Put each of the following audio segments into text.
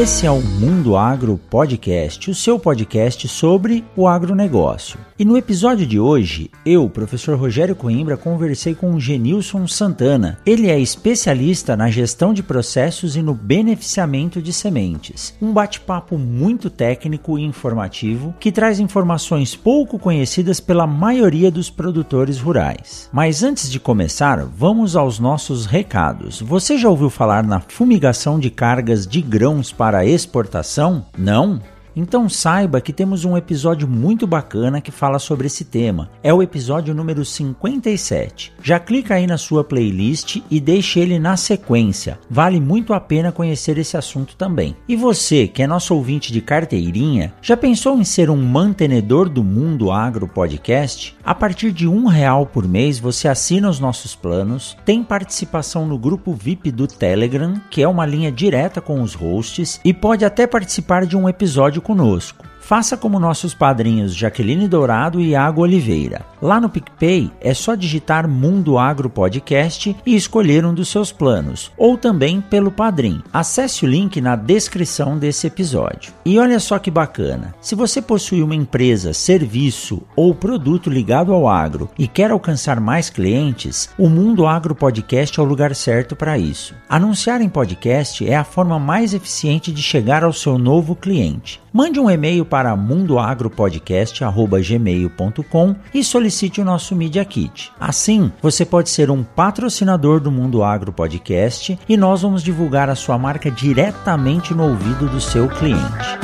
Esse é o Mundo Agro Podcast, o seu podcast sobre o agronegócio. E no episódio de hoje, eu, professor Rogério Coimbra, conversei com o Genilson Santana. Ele é especialista na gestão de processos e no beneficiamento de sementes. Um bate-papo muito técnico e informativo que traz informações pouco conhecidas pela maioria dos produtores rurais. Mas antes de começar, vamos aos nossos recados. Você já ouviu falar na fumigação de cargas de grãos para para exportação? Não? Então saiba que temos um episódio muito bacana que fala sobre esse tema. É o episódio número 57. Já clica aí na sua playlist e deixe ele na sequência. Vale muito a pena conhecer esse assunto também. E você, que é nosso ouvinte de carteirinha, já pensou em ser um mantenedor do Mundo Agro Podcast? A partir de um real por mês você assina os nossos planos, tem participação no grupo VIP do Telegram, que é uma linha direta com os hosts, e pode até participar de um episódio conosco. Faça como nossos padrinhos Jaqueline Dourado e Iago Oliveira. Lá no PicPay é só digitar Mundo Agro Podcast e escolher um dos seus planos, ou também pelo Padrim. Acesse o link na descrição desse episódio. E olha só que bacana: se você possui uma empresa, serviço ou produto ligado ao agro e quer alcançar mais clientes, o Mundo Agro Podcast é o lugar certo para isso. Anunciar em podcast é a forma mais eficiente de chegar ao seu novo cliente. Mande um e-mail para mundoagropodcast.gmail.com e solicite o nosso Media Kit. Assim, você pode ser um patrocinador do Mundo Agro Podcast e nós vamos divulgar a sua marca diretamente no ouvido do seu cliente.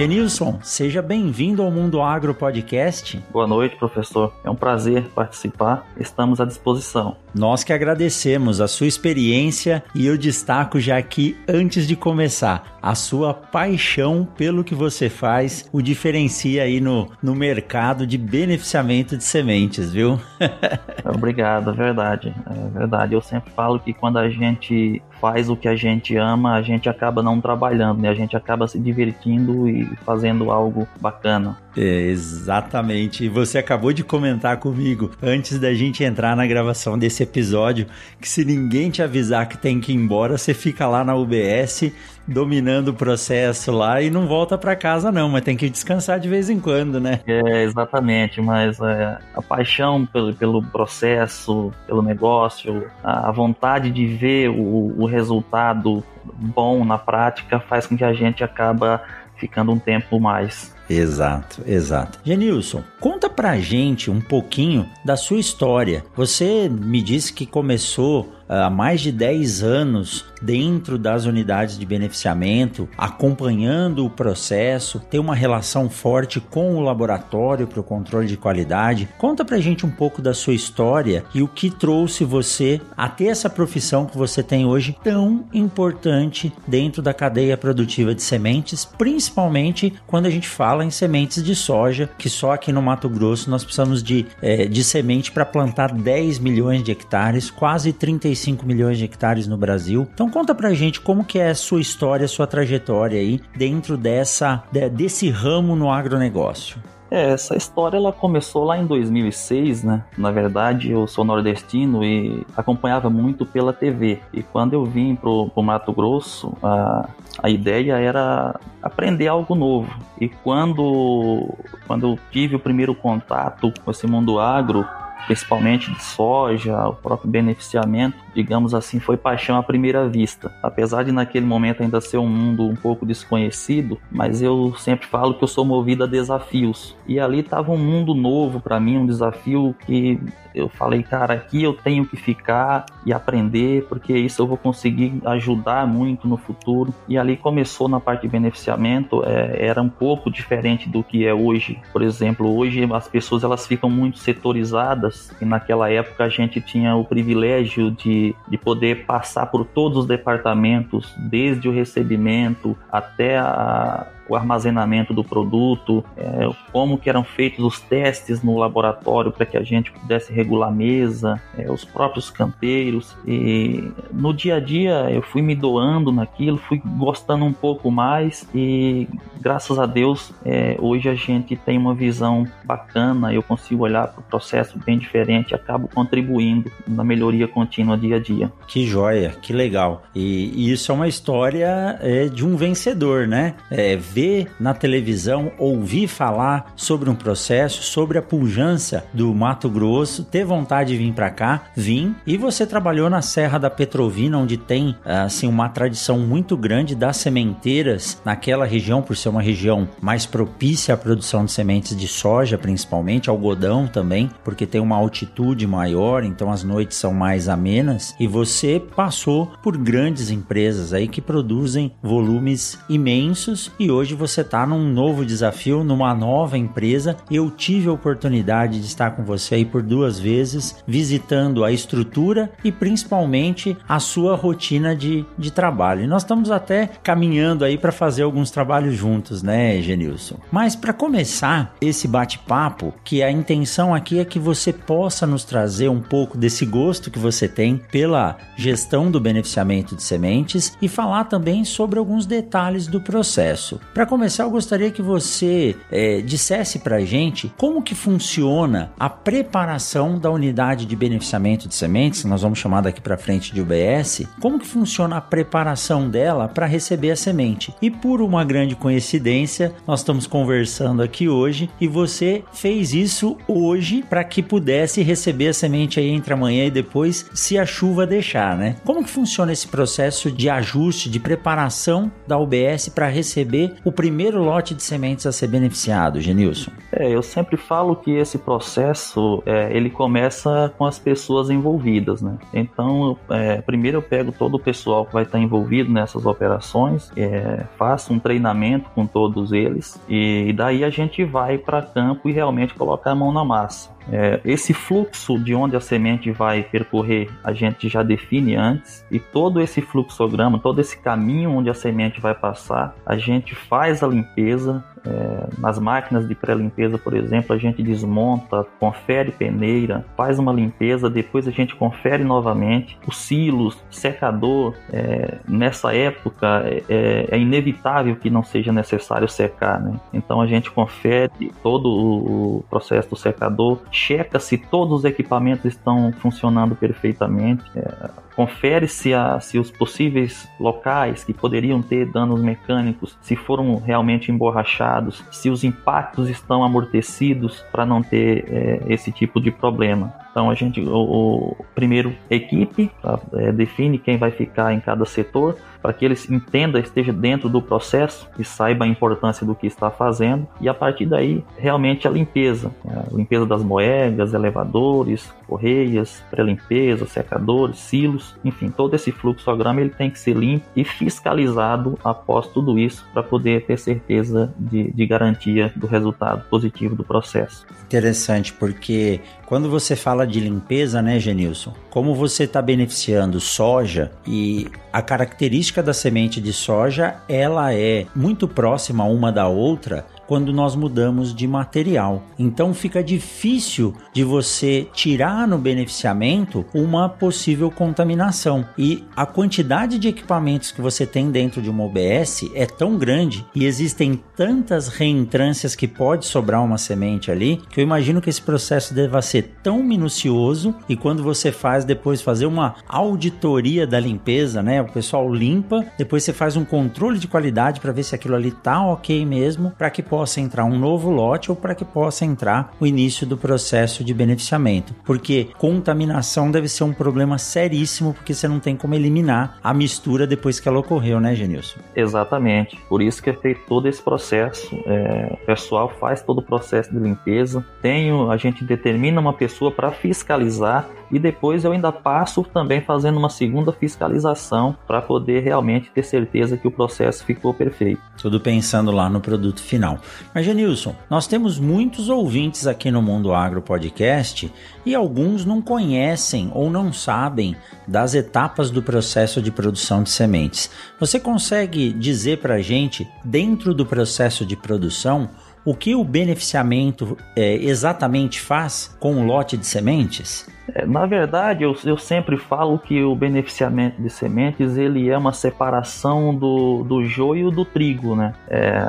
Genilson, seja bem-vindo ao Mundo Agro Podcast. Boa noite, professor. É um prazer participar. Estamos à disposição. Nós que agradecemos a sua experiência e eu destaco já aqui, antes de começar, a sua paixão pelo que você faz o diferencia aí no, no mercado de beneficiamento de sementes, viu? Obrigado, é verdade. É verdade. Eu sempre falo que quando a gente faz o que a gente ama, a gente acaba não trabalhando, né? A gente acaba se divertindo e fazendo algo bacana. É, exatamente. E você acabou de comentar comigo antes da gente entrar na gravação desse episódio que se ninguém te avisar que tem que ir embora, você fica lá na UBS dominando o processo lá e não volta para casa não, mas tem que descansar de vez em quando, né? É, exatamente, mas é, a paixão pelo, pelo processo, pelo negócio, a vontade de ver o, o resultado bom na prática faz com que a gente acaba ficando um tempo mais. Exato, exato. Genilson, conta pra gente um pouquinho da sua história. Você me disse que começou há mais de 10 anos dentro das unidades de beneficiamento, acompanhando o processo, tem uma relação forte com o laboratório para o controle de qualidade. Conta pra gente um pouco da sua história e o que trouxe você a ter essa profissão que você tem hoje tão importante dentro da cadeia produtiva de sementes, principalmente quando a gente fala em sementes de soja, que só aqui no Mato Grosso nós precisamos de, é, de semente para plantar 10 milhões de hectares, quase 35 35 milhões de hectares no Brasil. Então conta pra gente como que é a sua história, a sua trajetória aí dentro dessa desse ramo no agronegócio. É, essa história ela começou lá em 2006, né? Na verdade, eu sou nordestino e acompanhava muito pela TV. E quando eu vim pro, pro Mato Grosso, a, a ideia era aprender algo novo. E quando, quando eu tive o primeiro contato com esse mundo agro, principalmente de soja, o próprio beneficiamento, digamos assim, foi paixão à primeira vista. Apesar de naquele momento ainda ser um mundo um pouco desconhecido, mas eu sempre falo que eu sou movido a desafios. E ali estava um mundo novo para mim, um desafio que eu falei, cara, aqui eu tenho que ficar e aprender, porque isso eu vou conseguir ajudar muito no futuro. E ali começou na parte de beneficiamento, é, era um pouco diferente do que é hoje. Por exemplo, hoje as pessoas elas ficam muito setorizadas e naquela época a gente tinha o privilégio de, de poder passar por todos os departamentos, desde o recebimento até a o armazenamento do produto, é, como que eram feitos os testes no laboratório para que a gente pudesse regular a mesa, é, os próprios canteiros. E no dia a dia eu fui me doando naquilo, fui gostando um pouco mais e graças a Deus é, hoje a gente tem uma visão bacana, eu consigo olhar para o processo bem diferente, acabo contribuindo na melhoria contínua dia a dia. Que joia, que legal. E, e isso é uma história é, de um vencedor, né? É, ver na televisão, ouvir falar sobre um processo, sobre a pujança do Mato Grosso, ter vontade de vir para cá, vim. E você trabalhou na Serra da Petrovina, onde tem assim uma tradição muito grande das sementeiras naquela região, por ser uma região mais propícia à produção de sementes de soja, principalmente algodão também, porque tem uma altitude maior, então as noites são mais amenas. E você passou por grandes empresas aí que produzem volumes imensos e hoje hoje você está num novo desafio, numa nova empresa. Eu tive a oportunidade de estar com você aí por duas vezes, visitando a estrutura e principalmente a sua rotina de, de trabalho. E nós estamos até caminhando aí para fazer alguns trabalhos juntos, né, Genilson? Mas para começar esse bate-papo, que a intenção aqui é que você possa nos trazer um pouco desse gosto que você tem pela gestão do beneficiamento de sementes e falar também sobre alguns detalhes do processo. Para começar, eu gostaria que você é, dissesse para a gente como que funciona a preparação da unidade de beneficiamento de sementes, nós vamos chamar daqui para frente de UBS, como que funciona a preparação dela para receber a semente. E por uma grande coincidência, nós estamos conversando aqui hoje e você fez isso hoje para que pudesse receber a semente aí entre amanhã e depois, se a chuva deixar, né? Como que funciona esse processo de ajuste, de preparação da UBS para receber o primeiro lote de sementes a ser beneficiado, Genilson? É, eu sempre falo que esse processo é, ele começa com as pessoas envolvidas, né? Então, é, primeiro eu pego todo o pessoal que vai estar envolvido nessas operações, é, faço um treinamento com todos eles e daí a gente vai para campo e realmente colocar a mão na massa. É, esse fluxo de onde a semente vai percorrer, a gente já define antes, e todo esse fluxograma, todo esse caminho onde a semente vai passar, a gente faz a limpeza, é, nas máquinas de pré-limpeza, por exemplo, a gente desmonta, confere peneira, faz uma limpeza, depois a gente confere novamente. Os silos, secador, é, nessa época é, é, é, inevitável que não seja necessário secar, né? Então a gente confere todo o processo do secador, checa se todos os equipamentos estão funcionando perfeitamente. É, confere se, a, se os possíveis locais que poderiam ter danos mecânicos, se foram realmente emborrachados, se os impactos estão amortecidos para não ter é, esse tipo de problema. Então a gente, o, o primeiro equipe tá, é, define quem vai ficar em cada setor para que eles entenda, esteja dentro do processo e saiba a importância do que está fazendo e a partir daí realmente a limpeza, né? a limpeza das moedas, elevadores, correias, pré-limpeza, secadores, silos, enfim, todo esse fluxograma ele tem que ser limpo e fiscalizado após tudo isso para poder ter certeza de, de garantia do resultado positivo do processo. Interessante, porque quando você fala de limpeza, né, Genilson? Como você está beneficiando soja e a característica da semente de soja, ela é muito próxima uma da outra quando nós mudamos de material. Então fica difícil de você tirar no beneficiamento uma possível contaminação. E a quantidade de equipamentos que você tem dentro de uma OBS é tão grande e existem tantas reentrâncias que pode sobrar uma semente ali, que eu imagino que esse processo deva ser tão minucioso e quando você faz depois fazer uma auditoria da limpeza, né? O pessoal limpa, depois você faz um controle de qualidade para ver se aquilo ali tá OK mesmo, para que possa possa entrar um novo lote ou para que possa entrar o início do processo de beneficiamento. Porque contaminação deve ser um problema seríssimo, porque você não tem como eliminar a mistura depois que ela ocorreu, né, Genilson? Exatamente. Por isso que é feito todo esse processo. É, o pessoal faz todo o processo de limpeza. Tenho, a gente determina uma pessoa para fiscalizar e depois eu ainda passo também fazendo uma segunda fiscalização para poder realmente ter certeza que o processo ficou perfeito. Tudo pensando lá no produto final. Mas, Genilson, nós temos muitos ouvintes aqui no Mundo Agro Podcast e alguns não conhecem ou não sabem das etapas do processo de produção de sementes. Você consegue dizer para a gente, dentro do processo de produção, o que o beneficiamento é, exatamente faz com o lote de sementes? É, na verdade, eu, eu, sempre falo que o beneficiamento de sementes ele é uma separação do, do joio do trigo, né? É,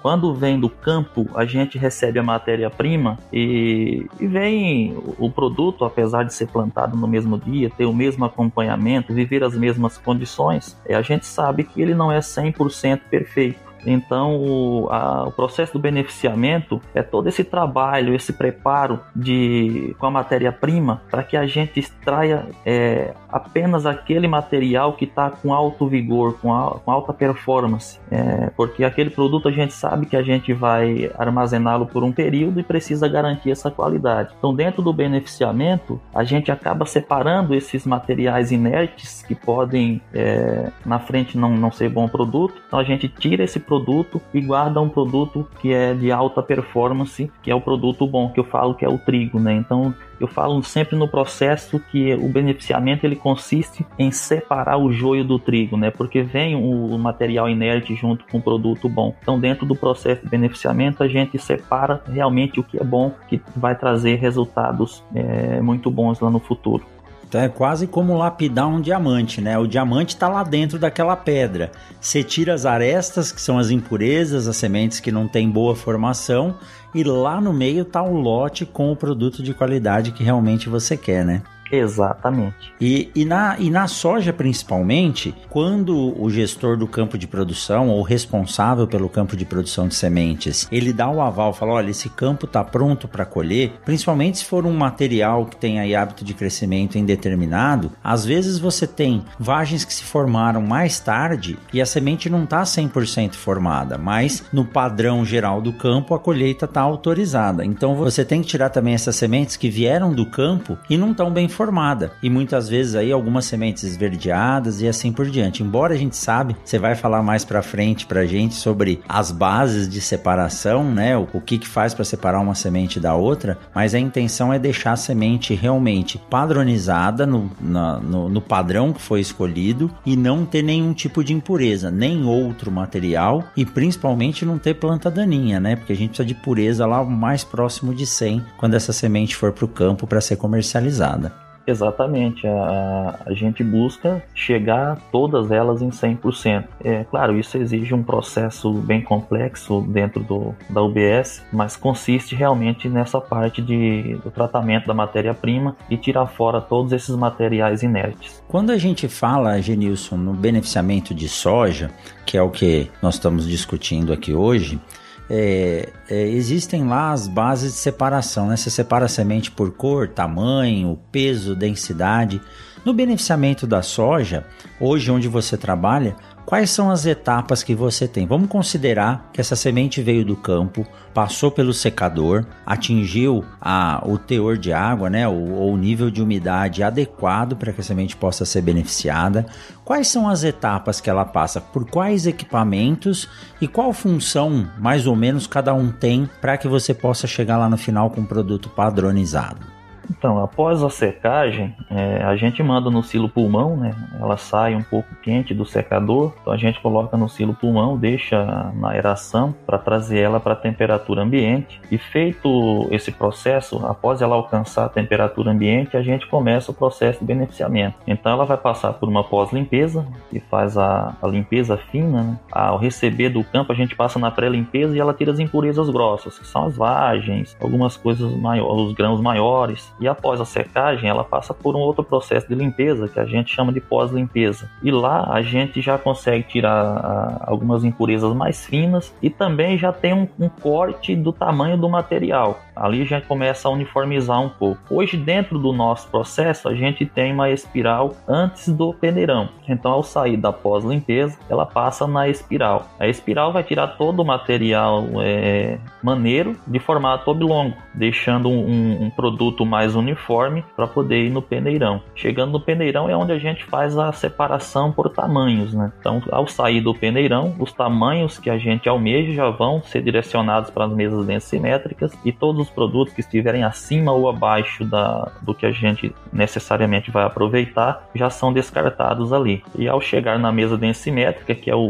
quando vem do campo, a gente recebe a matéria-prima e, e vem o, o produto, apesar de ser plantado no mesmo dia, ter o mesmo acompanhamento, viver as mesmas condições, é, a gente sabe que ele não é 100% perfeito. Então, o, a, o, processo do beneficiamento é todo esse trabalho, esse preparo de, com a matéria-prima para que a gente extraia é, apenas aquele material que está com alto vigor, com, a, com alta performance. É, porque aquele produto a gente sabe que a gente vai armazená-lo por um período e precisa garantir essa qualidade. Então, dentro do beneficiamento, a gente acaba separando esses materiais inertes que podem é, na frente não, não ser bom produto. Então, a gente tira esse produto e guarda um produto que é de alta performance, que é o produto bom, que eu falo que é o trigo, né? Então, eu falo sempre no processo que o beneficiamento ele consiste em separar o joio do trigo, né? Porque vem o material inerte junto com o produto bom. Então, dentro do processo de beneficiamento, a gente separa realmente o que é bom, que vai trazer resultados é, muito bons lá no futuro. Então é quase como lapidar um diamante, né? O diamante está lá dentro daquela pedra. Você tira as arestas, que são as impurezas, as sementes que não têm boa formação, e lá no meio está o lote com o produto de qualidade que realmente você quer, né? Exatamente. E, e, na, e na soja, principalmente, quando o gestor do campo de produção ou responsável pelo campo de produção de sementes, ele dá o aval, fala: olha, esse campo está pronto para colher, principalmente se for um material que tem aí hábito de crescimento indeterminado, às vezes você tem vagens que se formaram mais tarde e a semente não está 100% formada, mas no padrão geral do campo a colheita está autorizada. Então você tem que tirar também essas sementes que vieram do campo e não estão bem formada e muitas vezes aí algumas sementes esverdeadas e assim por diante. Embora a gente sabe, você vai falar mais para frente pra gente sobre as bases de separação, né? O, o que que faz para separar uma semente da outra, mas a intenção é deixar a semente realmente padronizada no, na, no, no padrão que foi escolhido e não ter nenhum tipo de impureza, nem outro material e principalmente não ter planta daninha, né? Porque a gente precisa de pureza lá o mais próximo de 100 quando essa semente for para o campo para ser comercializada. Exatamente, a, a gente busca chegar todas elas em 100%. É claro, isso exige um processo bem complexo dentro do, da UBS, mas consiste realmente nessa parte de, do tratamento da matéria-prima e tirar fora todos esses materiais inertes. Quando a gente fala, Genilson, no beneficiamento de soja, que é o que nós estamos discutindo aqui hoje, é, é, existem lá as bases de separação, né? Você separa a semente por cor, tamanho, peso, densidade. No beneficiamento da soja, hoje onde você trabalha, quais são as etapas que você tem? Vamos considerar que essa semente veio do campo, passou pelo secador, atingiu a, o teor de água, né, ou o nível de umidade adequado para que a semente possa ser beneficiada. Quais são as etapas que ela passa? Por quais equipamentos e qual função mais ou menos cada um tem para que você possa chegar lá no final com um produto padronizado? Então, após a secagem, é, a gente manda no silo pulmão, né? Ela sai um pouco quente do secador, então a gente coloca no silo pulmão, deixa na aeração para trazer ela para a temperatura ambiente. E feito esse processo, após ela alcançar a temperatura ambiente, a gente começa o processo de beneficiamento. Então, ela vai passar por uma pós-limpeza, que faz a, a limpeza fina. Né? Ao receber do campo, a gente passa na pré-limpeza e ela tira as impurezas grossas, que são as vagens, algumas coisas maiores, os grãos maiores E após a secagem, ela passa por um outro processo de limpeza que a gente chama de pós-limpeza. E lá a gente já consegue tirar a, algumas impurezas mais finas e também já tem um, um corte do tamanho do material. Ali gente começa a uniformizar um pouco. Hoje, dentro do nosso processo, a gente tem uma espiral antes do peneirão. Então, ao sair da pós-limpeza, ela passa na espiral. A espiral vai tirar todo o material é, maneiro de formato oblongo, deixando um, um produto mais uniforme para poder ir no peneirão. Chegando no peneirão é onde a gente faz a separação por tamanhos. Né? Então, ao sair do peneirão, os tamanhos que a gente almeja já vão ser direcionados para as mesas densimétricas e todos os produtos que estiverem acima ou abaixo da, do que a gente necessariamente vai aproveitar já são descartados ali. E ao chegar na mesa densimétrica, que é o,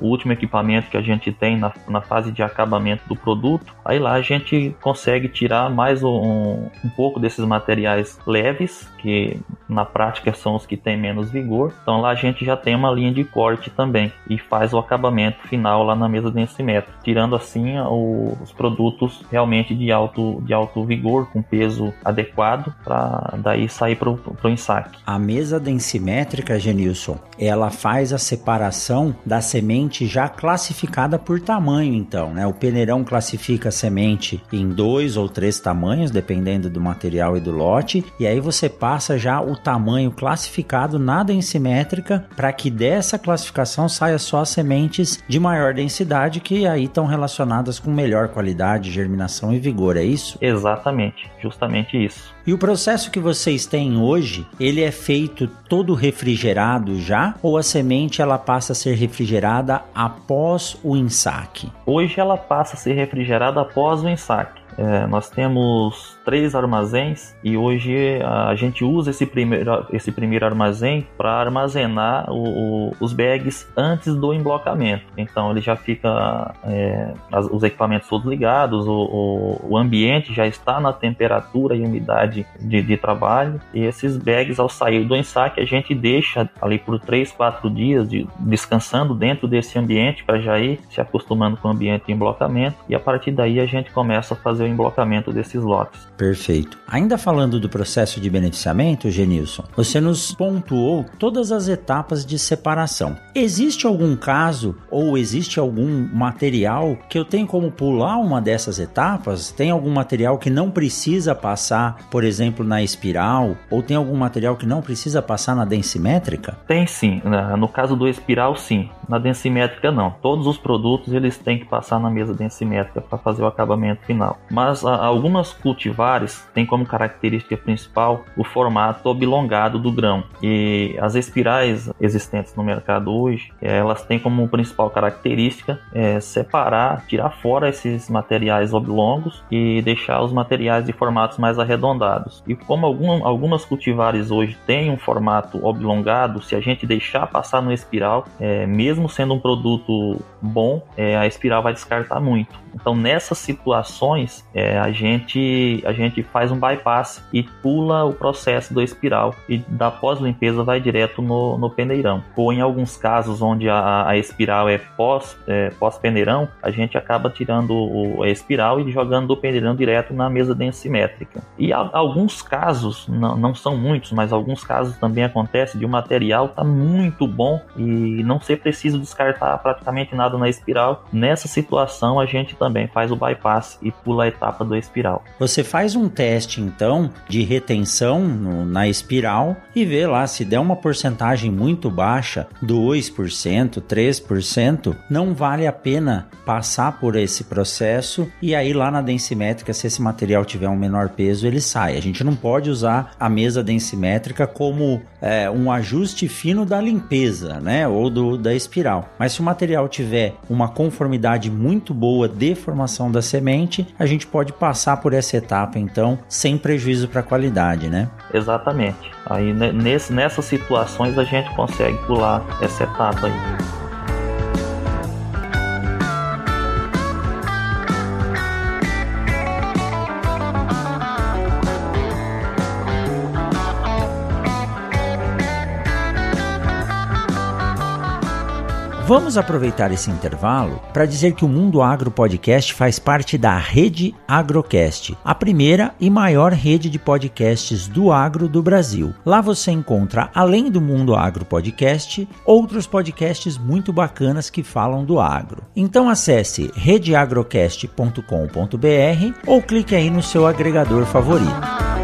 o, último equipamento que a gente tem na, na fase de acabamento do produto, aí lá a gente consegue tirar mais um, um pouco desses materiais leves, que na prática são os que têm menos vigor. Então lá a gente já tem uma linha de corte também e faz o acabamento final lá na mesa densimétrica, tirando assim os produtos realmente de alto, de alto vigor, com peso adequado, para daí sair para o ensaque. A mesa densimétrica, Genilson, ela faz a separação da semente já classificada por tamanho, então, né? O peneirão classifica a semente em dois ou três tamanhos, dependendo do material e do lote, e aí você passa já o tamanho classificado na densimétrica para que dessa classificação saia só as sementes de maior densidade que aí estão relacionadas com melhor qualidade, germinação e vigor, é isso? Exatamente, justamente isso. E o processo que vocês têm hoje, ele é feito todo refrigerado já ou a semente ela passa a ser refrigerada após o ensaque? Hoje ela passa a ser refrigerada após o ensaque. É, nós temos três armazéns e hoje a gente usa esse primeiro, esse primeiro armazém para armazenar o, o, os bags antes do emblocamento. Então ele já fica é, as, os equipamentos todos ligados, o, o, ambiente já está na temperatura e umidade de, de, trabalho e esses bags ao sair do ensaque a gente deixa ali por 3, 4 dias de, descansando dentro desse ambiente para já ir se acostumando com o ambiente de emblocamento e a partir daí a gente começa a fazer o emblocamento desses lotes. Perfeito. Ainda falando do processo de beneficiamento, Genilson, você nos pontuou todas as etapas de separação. Existe algum caso ou existe algum material que eu tenho como pular uma dessas etapas? Tem algum material que não precisa passar, por exemplo, na espiral? Ou tem algum material que não precisa passar na densimétrica? Tem sim. No caso do espiral, sim. Na densimétrica, não. Todos os produtos eles têm que passar na mesa densimétrica para fazer o acabamento final. Mas algumas cultivares tem têm como característica principal o formato oblongado do grão. E as espirais existentes no mercado hoje, elas têm como principal característica é, separar, tirar fora esses materiais oblongos e deixar os materiais de formatos mais arredondados. E como algum, algumas cultivares hoje têm um formato oblongado, se a gente deixar passar no espiral, é, mesmo sendo um produto bom, é, a espiral vai descartar muito. Então nessas situações é, a gente a gente faz um bypass e pula o processo do espiral e da pós-limpeza vai direto no, no peneirão. Ou em alguns casos onde a, a espiral é pós, é, pós-peneirão, a gente acaba tirando o, a espiral e jogando do peneirão direto na mesa densimétrica. E a, alguns casos, não, não são muitos, mas alguns casos também acontece de o um material tá muito bom e não ser preciso descartar praticamente nada na espiral. Nessa situação a gente também faz o bypass e pula a etapa do espiral. Você faz faz um teste então de retenção no, na espiral e vê lá se der uma porcentagem muito baixa, 2%, 3%, não vale a pena passar por esse processo e aí lá na densimétrica, se esse material tiver um menor peso, ele sai. A gente não pode usar a mesa densimétrica como é, um ajuste fino da limpeza, né, ou do, da espiral. Mas se o material tiver uma conformidade muito boa de formação da semente, a gente pode passar por essa etapa então, sem prejuízo para a qualidade, né? Exatamente. Aí nesse, nessas situações a gente consegue pular essa etapa aí. Vamos aproveitar esse intervalo para dizer que o Mundo Agro Podcast faz parte da Rede Agrocast, a primeira e maior rede de podcasts do agro do Brasil. Lá você encontra, além do Mundo Agro Podcast, outros podcasts muito bacanas que falam do agro. Então acesse redeagrocast.com.br ou clique aí no seu agregador favorito.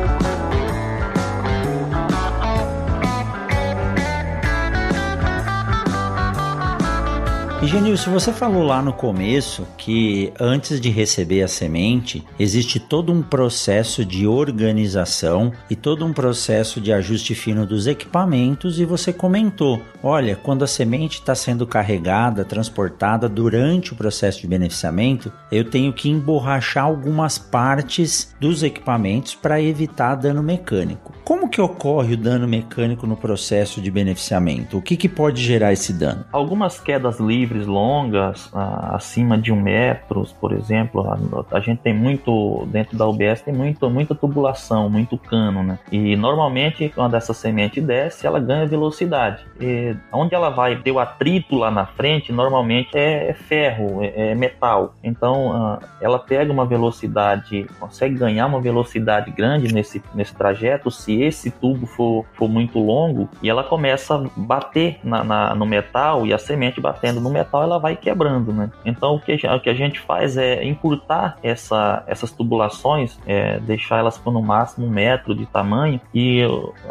E Genilson, você falou lá no começo que antes de receber a semente, existe todo um processo de organização e todo um processo de ajuste fino dos equipamentos, e você comentou: olha, quando a semente está sendo carregada, transportada durante o processo de beneficiamento, eu tenho que emborrachar algumas partes dos equipamentos para evitar dano mecânico. Como que ocorre o dano mecânico no processo de beneficiamento? O que, que pode gerar esse dano? Algumas quedas livres livres longas, acima de um metro, por exemplo, a, a, gente tem muito, dentro da UBS, tem muito, muita tubulação, muito cano, né? E normalmente, quando essa semente desce, ela ganha velocidade. E onde ela vai ter o atrito lá na frente, normalmente é, é ferro, é, é, metal. Então, ela pega uma velocidade, consegue ganhar uma velocidade grande nesse, nesse trajeto se esse tubo for, for muito longo e ela começa a bater na, na no metal e a semente batendo no metal ela vai quebrando, né? Então o que, o que a gente faz é encurtar essa, essas tubulações, é, deixar elas por no máximo um metro de tamanho e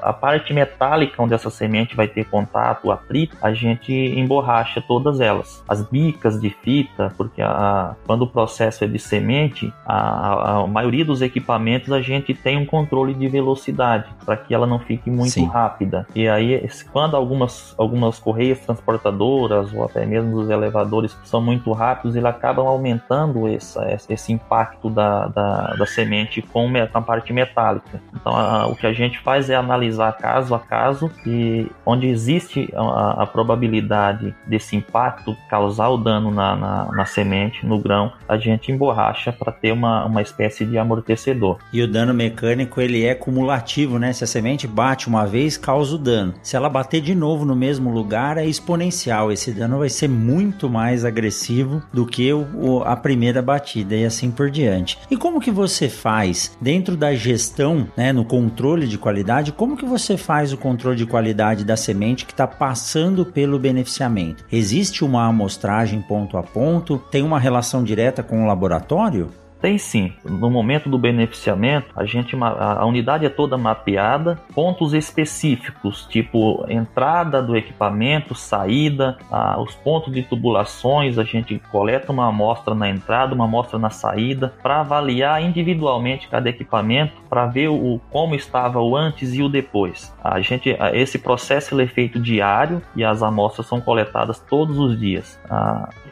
a parte metálica onde essa semente vai ter contato, atrito, a gente emborracha todas elas. As bicas de fita, porque a, quando o processo é de semente, a, a maioria dos equipamentos a gente tem um controle de velocidade para que ela não fique muito Sim. rápida. E aí, quando algumas, algumas correias transportadoras ou até mesmo os elevadores são muito rápidos, ele acabam aumentando essa, esse impacto da, da, da semente com a parte metálica. Então, a, o que a gente faz é analisar caso a caso e onde existe a, a probabilidade desse impacto causar o dano na, na, na semente, no grão, a gente emborracha para ter uma, uma espécie de amortecedor. E o dano mecânico ele é cumulativo, né? Se a semente bate uma vez, causa o dano. Se ela bater de novo no mesmo lugar, é exponencial. Esse dano vai ser muito muito mais agressivo do que o, a primeira batida e assim por diante. E como que você faz dentro da gestão, né, no controle de qualidade, como que você faz o controle de qualidade da semente que está passando pelo beneficiamento? Existe uma amostragem ponto a ponto? Tem uma relação direta com o laboratório? Tem sim. No momento do beneficiamento, a gente a unidade é toda mapeada, pontos específicos, tipo entrada do equipamento, saída, os pontos de tubulações, a gente coleta uma amostra na entrada, uma amostra na saída, para avaliar individualmente cada equipamento, para ver o como estava o antes e o depois. A gente esse processo é feito diário e as amostras são coletadas todos os dias.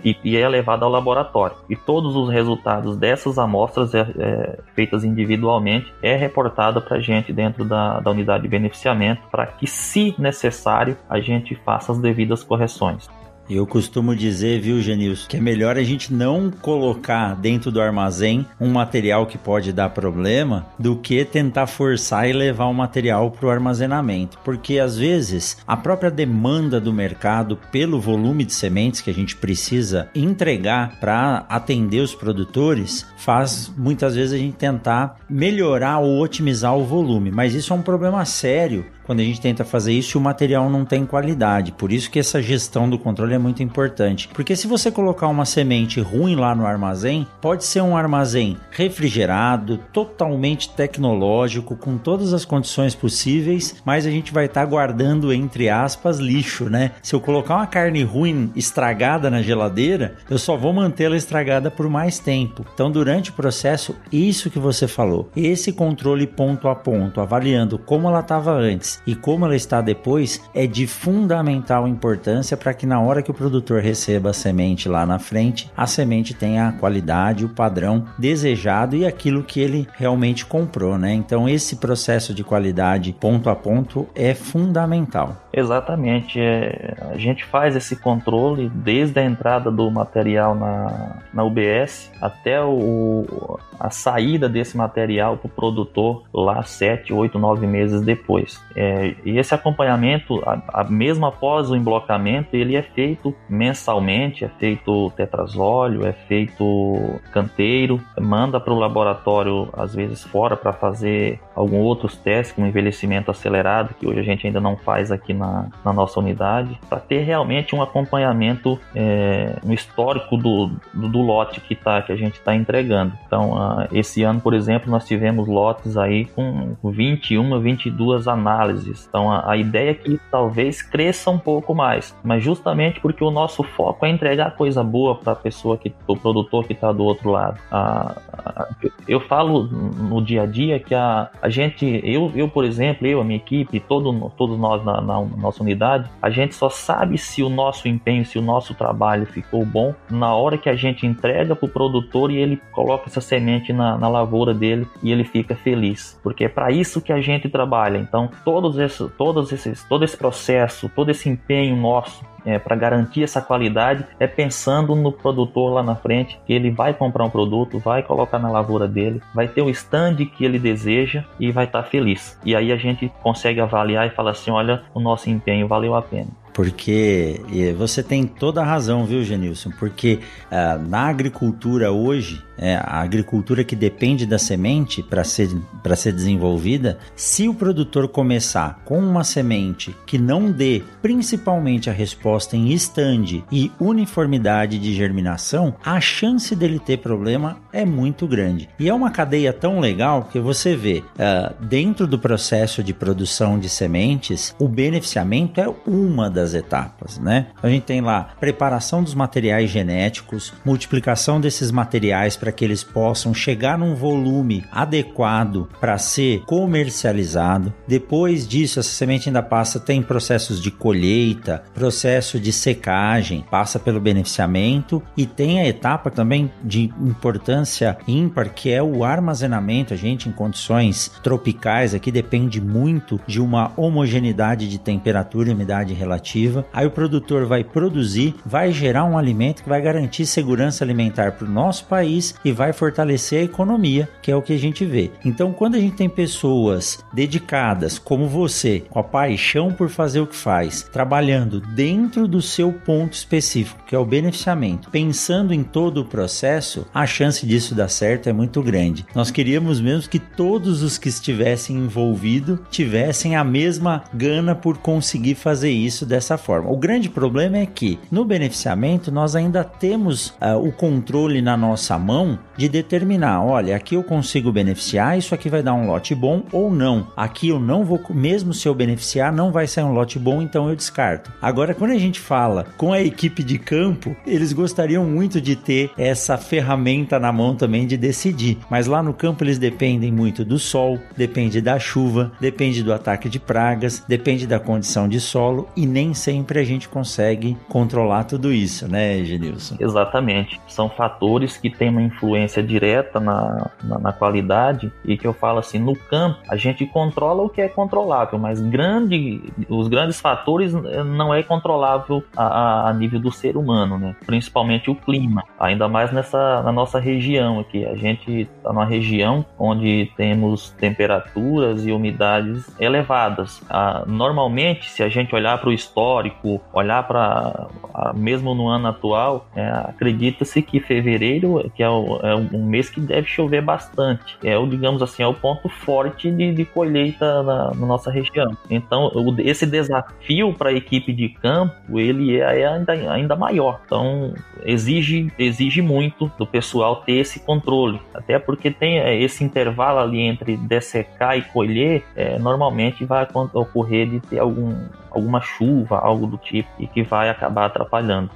e, e é levado ao laboratório. E todos os resultados dessas amostras é, é, feitas individualmente é reportada para a gente dentro da, da unidade de beneficiamento para que, se necessário, a gente faça as devidas correções. Eu costumo dizer, viu, Genilson, que é melhor a gente não colocar dentro do armazém um material que pode dar problema do que tentar forçar e levar o material para o armazenamento. Porque às vezes a própria demanda do mercado pelo volume de sementes que a gente precisa entregar para atender os produtores faz muitas vezes a gente tentar melhorar ou otimizar o volume. Mas isso é um problema sério quando a gente tenta fazer isso o material não tem qualidade. Por isso que essa gestão do controle é muito importante. Porque se você colocar uma semente ruim lá no armazém, pode ser um armazém refrigerado, totalmente tecnológico, com todas as condições possíveis, mas a gente vai estar tá guardando entre aspas lixo, né? Se eu colocar uma carne ruim estragada na geladeira, eu só vou mantê-la estragada por mais tempo. Então, durante o processo, isso que você falou, esse controle ponto a ponto, avaliando como ela estava antes e como ela está depois é de fundamental importância para que na hora que o produtor receba a semente lá na frente, a semente tenha a qualidade, o padrão desejado e aquilo que ele realmente comprou, né? Então esse processo de qualidade ponto a ponto é fundamental. Exatamente, é, a gente faz esse controle desde a entrada do material na, na UBS até o, a saída desse material para o produtor lá 7, 8, 9 meses depois. E esse acompanhamento, a, a, mesmo após o emblocamento, ele é feito mensalmente, é feito tetrazóleo, é feito canteiro, manda para o laboratório às vezes fora para fazer alguns outros testes, como envelhecimento acelerado, que hoje a gente ainda não faz aqui na, na nossa unidade, para ter realmente um acompanhamento, é, um histórico do, do, do, lote que, tá, que a gente está entregando. Então, uh, esse ano, por exemplo, nós tivemos lotes aí com 21, 22 análises. Então, a, a ideia é que talvez cresça um pouco mais, mas justamente porque o nosso foco é entregar coisa boa para a pessoa, que, o produtor que está do outro lado. Uh, uh, eu falo no dia a dia que a, a gente, eu, eu por exemplo, eu, a minha equipe, todo, todos nós na, na, nossa unidade, a gente só sabe se o nosso empenho, se o nosso trabalho ficou bom na hora que a gente entrega para o produtor e ele coloca essa semente na, na lavoura dele e ele fica feliz, porque é para isso que a gente trabalha. Então, todos todos esses, todo esse processo, todo esse empenho nosso é, para garantir essa qualidade é pensando no produtor lá na frente, que ele vai comprar um produto, vai colocar na lavoura dele, vai ter o stand que ele deseja e vai estar tá feliz. E aí a gente consegue avaliar e falar assim: olha, o nosso empenho valeu a pena. Porque você tem toda a razão, viu, Genilson? Porque uh, na agricultura hoje, é, a agricultura que depende da semente para ser, ser desenvolvida, se o produtor começar com uma semente que não dê principalmente a resposta em stand e uniformidade de germinação, a chance dele ter problema é muito grande. E é uma cadeia tão legal que você vê uh, dentro do processo de produção de sementes, o beneficiamento é uma das etapas, né? A gente tem lá preparação dos materiais genéticos, multiplicação desses materiais para para que eles possam chegar num volume adequado para ser comercializado. Depois disso, essa semente ainda passa, tem processos de colheita, processo de secagem, passa pelo beneficiamento e tem a etapa também de importância ímpar, que é o armazenamento. A gente, em condições tropicais, aqui depende muito de uma homogeneidade de temperatura e umidade relativa. Aí o produtor vai produzir, vai gerar um alimento que vai garantir segurança alimentar para o nosso país e vai fortalecer a economia, que é o que a gente vê. Então, quando a gente tem pessoas dedicadas, como você, com a paixão por fazer o que faz, trabalhando dentro do seu ponto específico, que é o beneficiamento, pensando em todo o processo, a chance disso dar certo é muito grande. Nós queríamos mesmo que todos os que estivessem envolvidos tivessem a mesma gana por conseguir fazer isso dessa forma. O grande problema é que no beneficiamento nós ainda temos uh, o controle na nossa mão de determinar, olha, aqui eu consigo beneficiar, isso aqui vai dar um lote bom ou não. Aqui eu não vou, mesmo se eu beneficiar, não vai sair um lote bom, então eu descarto. Agora, quando a gente fala com a equipe de campo, eles gostariam muito de ter essa ferramenta na mão também de decidir. Mas lá no campo eles dependem muito do sol, depende da chuva, depende do ataque de pragas, depende da condição de solo e nem sempre a gente consegue controlar tudo isso, né, Genilson? Exatamente. São fatores que têm uma influência influência direta na, na, na, qualidade e que eu falo assim, no campo a gente controla o que é controlável, mas grande, os grandes fatores eh, não é controlável a, a nível do ser humano, né? principalmente o clima, ainda mais nessa na nossa região aqui. A gente está numa região onde temos temperaturas e umidades elevadas. Ah, normalmente, se a gente olhar para o histórico, olhar para mesmo no ano atual, é, acredita-se que fevereiro, que é o é um mês que deve chover bastante. É o, digamos assim, é o ponto forte de, de colheita na, na, nossa região. Então, o, esse desafio para a equipe de campo, ele é, é ainda, ainda maior. Então, exige, exige muito do pessoal ter esse controle. Até porque tem é, esse intervalo ali entre dessecar e colher, é, normalmente vai ocorrer de ter algum, alguma chuva, algo do tipo, e que vai acabar atrapalhando.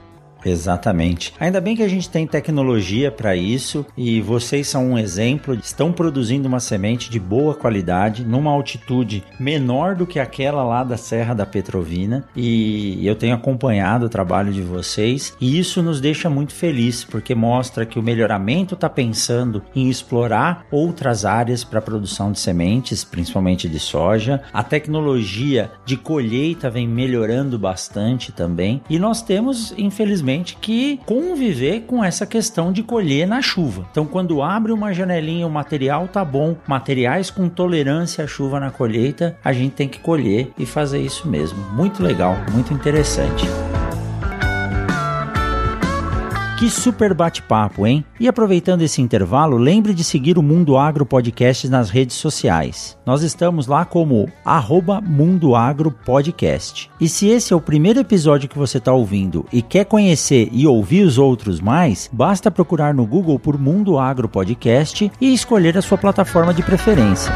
Exatamente. Ainda bem que a gente tem tecnologia para isso e vocês são um exemplo. Estão produzindo uma semente de boa qualidade numa altitude menor do que aquela lá da Serra da Petrovina e eu tenho acompanhado o trabalho de vocês e isso nos deixa muito felizes porque mostra que o melhoramento está pensando em explorar outras áreas para a produção de sementes, principalmente de soja. A tecnologia de colheita vem melhorando bastante também e nós temos, infelizmente que conviver com essa questão de colher na chuva. Então, quando abre uma janelinha, o material tá bom, materiais com tolerância à chuva na colheita, a gente tem que colher e fazer isso mesmo. Muito legal, muito interessante. Que super bate-papo, hein? E aproveitando esse intervalo, lembre de seguir o Mundo Agro Podcast nas redes sociais. Nós estamos lá como arroba Mundo Agro Podcast. E se esse é o primeiro episódio que você está ouvindo e quer conhecer e ouvir os outros mais, basta procurar no Google por Mundo Agro Podcast e escolher a sua plataforma de preferência.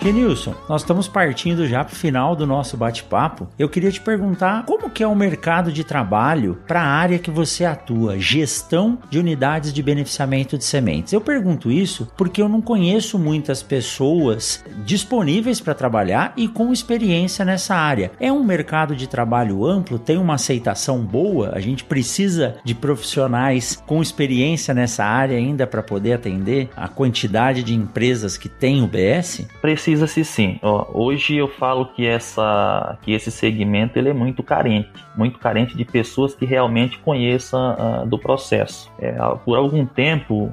Genilson, nós estamos partindo já para o final do nosso bate-papo. Eu queria te perguntar como que é o mercado de trabalho para a área que você atua, gestão de unidades de beneficiamento de sementes. Eu pergunto isso porque eu não conheço muitas pessoas disponíveis para trabalhar e com experiência nessa área. É um mercado de trabalho amplo, tem uma aceitação boa, a gente precisa de profissionais com experiência nessa área ainda para poder atender a quantidade de empresas que tem o BS? Precisa-se sim. Ó, hoje eu falo que, essa, que esse segmento ele é muito carente, muito carente de pessoas que realmente conheçam uh, do processo. É, por algum tempo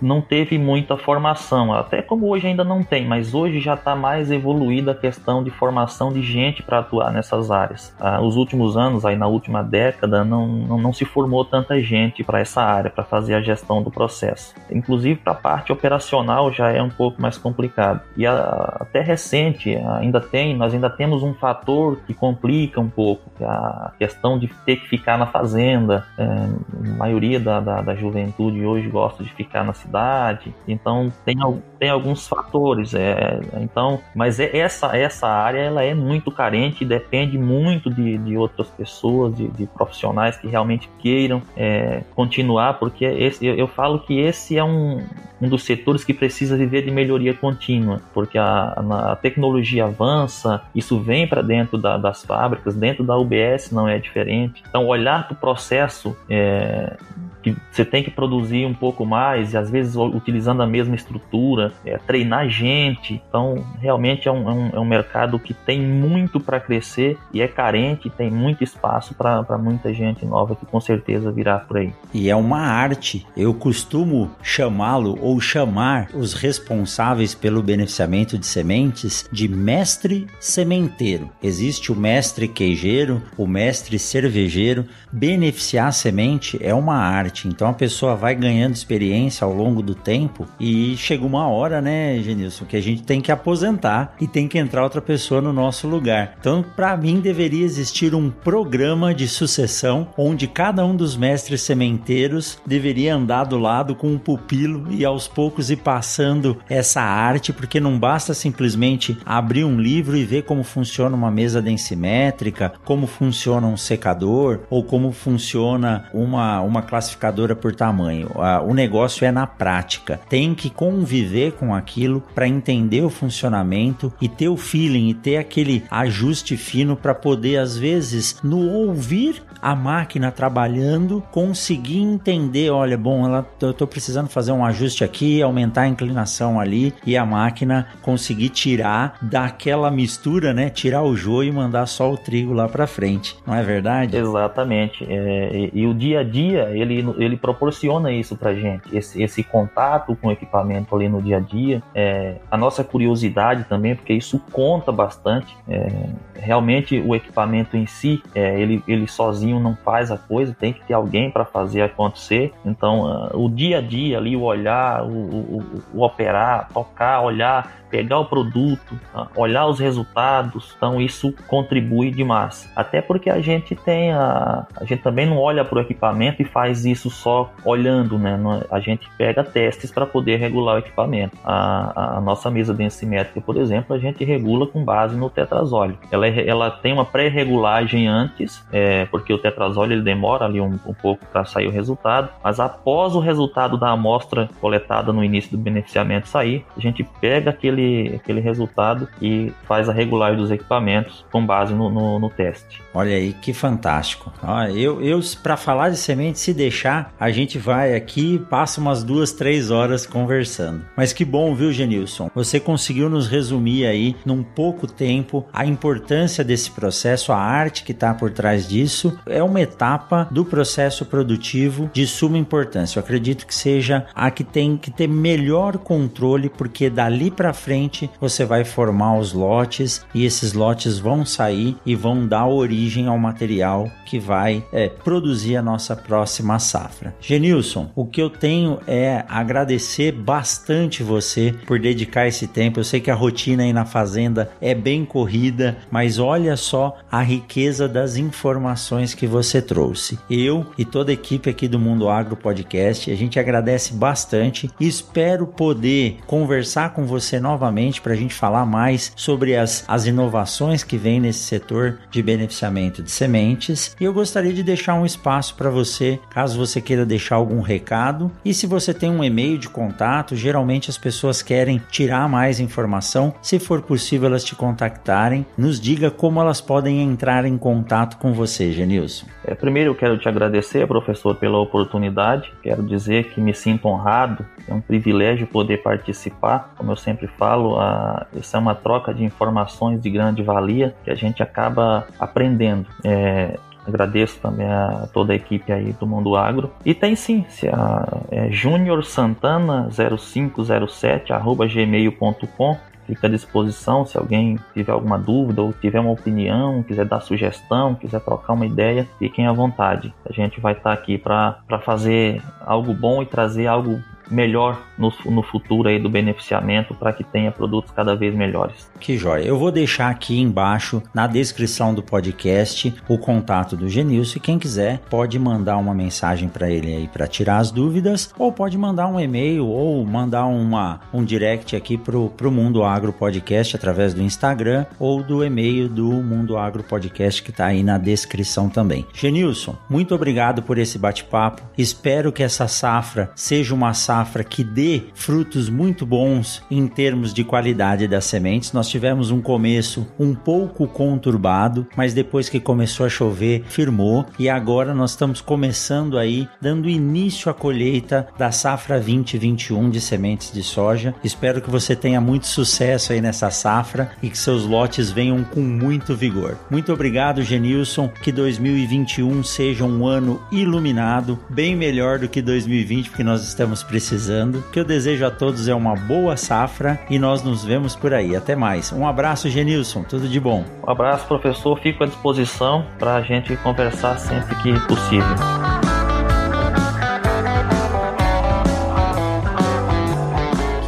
não teve muita formação, até como hoje ainda não tem, mas hoje já está mais evoluída a questão de formação de gente para atuar nessas áreas. Uh, os últimos anos, aí na última década, não, não, não se formou tanta gente para essa área, para fazer a gestão do processo. Inclusive para a parte operacional já é um pouco mais complicado. E a, até recente ainda tem, nós ainda temos um fator que complica um pouco, que é a questão de ter que ficar na fazenda. É, a maioria da, da, da, juventude hoje gosta de ficar na cidade, então tem, tem alguns fatores. É, então, mas é, essa, essa área ela é muito carente, depende muito de, de outras pessoas, de, de profissionais que realmente queiram é, continuar, porque esse, eu, eu falo que esse é um, um dos setores que precisa viver de melhoria contínua, porque a a, tecnologia avança, isso vem para dentro da, das fábricas, dentro da UBS não é diferente. Então, olhar para o processo é, que você tem que produzir um pouco mais e às vezes utilizando a mesma estrutura, é, treinar gente. Então, realmente é um, é um, é um mercado que tem muito para crescer e é carente, tem muito espaço para muita gente nova que com certeza virá por aí. E é uma arte. Eu costumo chamá-lo ou chamar os responsáveis pelo beneficiamento de sementes de mestre sementeiro. Existe o mestre queijeiro, o mestre cervejeiro. Beneficiar a semente é uma arte então a pessoa vai ganhando experiência ao longo do tempo e chega uma hora, né, Genilson, que a gente tem que aposentar e tem que entrar outra pessoa no nosso lugar. Então, para mim, deveria existir um programa de sucessão onde cada um dos mestres sementeiros deveria andar do lado com um pupilo e aos poucos ir passando essa arte, porque não basta simplesmente abrir um livro e ver como funciona uma mesa densimétrica, como funciona um secador ou como funciona uma, uma classificação classificadora por tamanho. O negócio é na prática. Tem que conviver com aquilo para entender o funcionamento e ter o feeling e ter aquele ajuste fino para poder, às vezes, no ouvir a máquina trabalhando, conseguir entender, olha, bom, ela, eu tô precisando fazer um ajuste aqui, aumentar a inclinação ali e a máquina conseguir tirar daquela mistura, né? Tirar o joio e mandar só o trigo lá para frente. Não é verdade? Exatamente. É, e, e, o dia a dia ele, ele proporciona isso para gente, esse, esse contato com o equipamento ali no dia a dia, é, a nossa curiosidade também, porque isso conta bastante. É, realmente o equipamento em si, é, ele, ele sozinho não faz a coisa, tem que ter alguém para fazer acontecer. Então, uh, o dia a dia ali, o olhar, o, o, o operar, tocar, olhar, pegar o produto, uh, olhar os resultados, então isso contribui demais. Até porque a gente tem a, a gente também não olha para o equipamento e faz isso só olhando, né? A gente pega testes para poder regular o equipamento. A, a nossa mesa densimétrica, por exemplo, a gente regula com base no tetrazóleo. Ela, é, ela tem uma pré-regulagem antes, é, porque o tetrazóleo ele demora ali um, um pouco para sair o resultado, mas após o resultado da amostra coletada no início do beneficiamento sair, a gente pega aquele, aquele resultado e faz a regulagem dos equipamentos com base no, no, no teste. Olha aí que fantástico. eu, eu para falar de semente, se deixar, a gente vai aqui, passa umas duas, três horas conversando. Mas que bom, viu, Genilson? Você conseguiu nos resumir aí, num pouco tempo, a importância desse processo, a arte que está por trás disso. É uma etapa do processo produtivo de suma importância. Eu acredito que seja a que tem que ter melhor controle, porque dali para frente você vai formar os lotes e esses lotes vão sair e vão dar origem ao material que vai é, produzir a nossa próxima safra. Genilson, o que eu tenho é agradecer bastante você por dedicar esse tempo. Eu sei que a rotina aí na fazenda é bem corrida, mas olha só a riqueza das informações que você trouxe. Eu e toda a equipe aqui do Mundo Agro Podcast, a gente agradece bastante espero poder conversar com você novamente para a gente falar mais sobre as, as inovações que vem nesse setor de beneficiamento de sementes. E eu gostaria de deixar um espaço para você, caso você queira deixar algum recado. E se você tem um e-mail de contato, geralmente as pessoas querem tirar mais informação. Se for possível elas te contactarem, nos diga como elas podem entrar em contato com você, Genilson. É, primeiro eu quero te agradecer, professor, pela oportunidade. Quero dizer que me sinto honrado, é um privilégio poder participar. Como eu sempre falo, a, isso é uma troca de informações de grande valia que a gente acaba aprendendo. É, Agradeço também a toda a equipe aí do Mundo Agro. E tem sim, se a, é Júnior Santana 0507 arroba gmail.com fica à disposição se alguém tiver alguma dúvida ou tiver uma opinião, quiser dar sugestão, quiser trocar uma ideia, fiquem à vontade. A gente vai estar aqui para fazer algo bom e trazer algo melhor no, no futuro aí do beneficiamento para que tenha produtos cada vez melhores. Que joia. Eu vou deixar aqui embaixo na descrição do podcast o contato do Genilson quem quiser pode mandar uma mensagem para ele aí para tirar as dúvidas ou pode mandar um e-mail ou mandar uma, um direct aqui pro, pro Mundo Agro Podcast através do Instagram ou do e-mail do Mundo Agro Podcast que está aí na descrição também. Genilson, muito obrigado por esse bate-papo. Espero que essa safra seja uma safra safra que dê frutos muito bons em termos de qualidade das sementes. Nós tivemos um começo um pouco conturbado, mas depois que começou a chover, firmou e agora nós estamos começando aí dando início à colheita da safra 2021 de sementes de soja. Espero que você tenha muito sucesso aí nessa safra e que seus lotes venham com muito vigor. Muito obrigado, Genilson. Que 2021 seja um ano iluminado, bem melhor do que 2020, porque nós estamos precisando precisando. O que eu desejo a todos é uma boa safra e nós nos vemos por aí. Até mais. Um abraço, Genilson. Tudo de bom. Um abraço, professor. Fico à disposição para a gente conversar sempre que possível.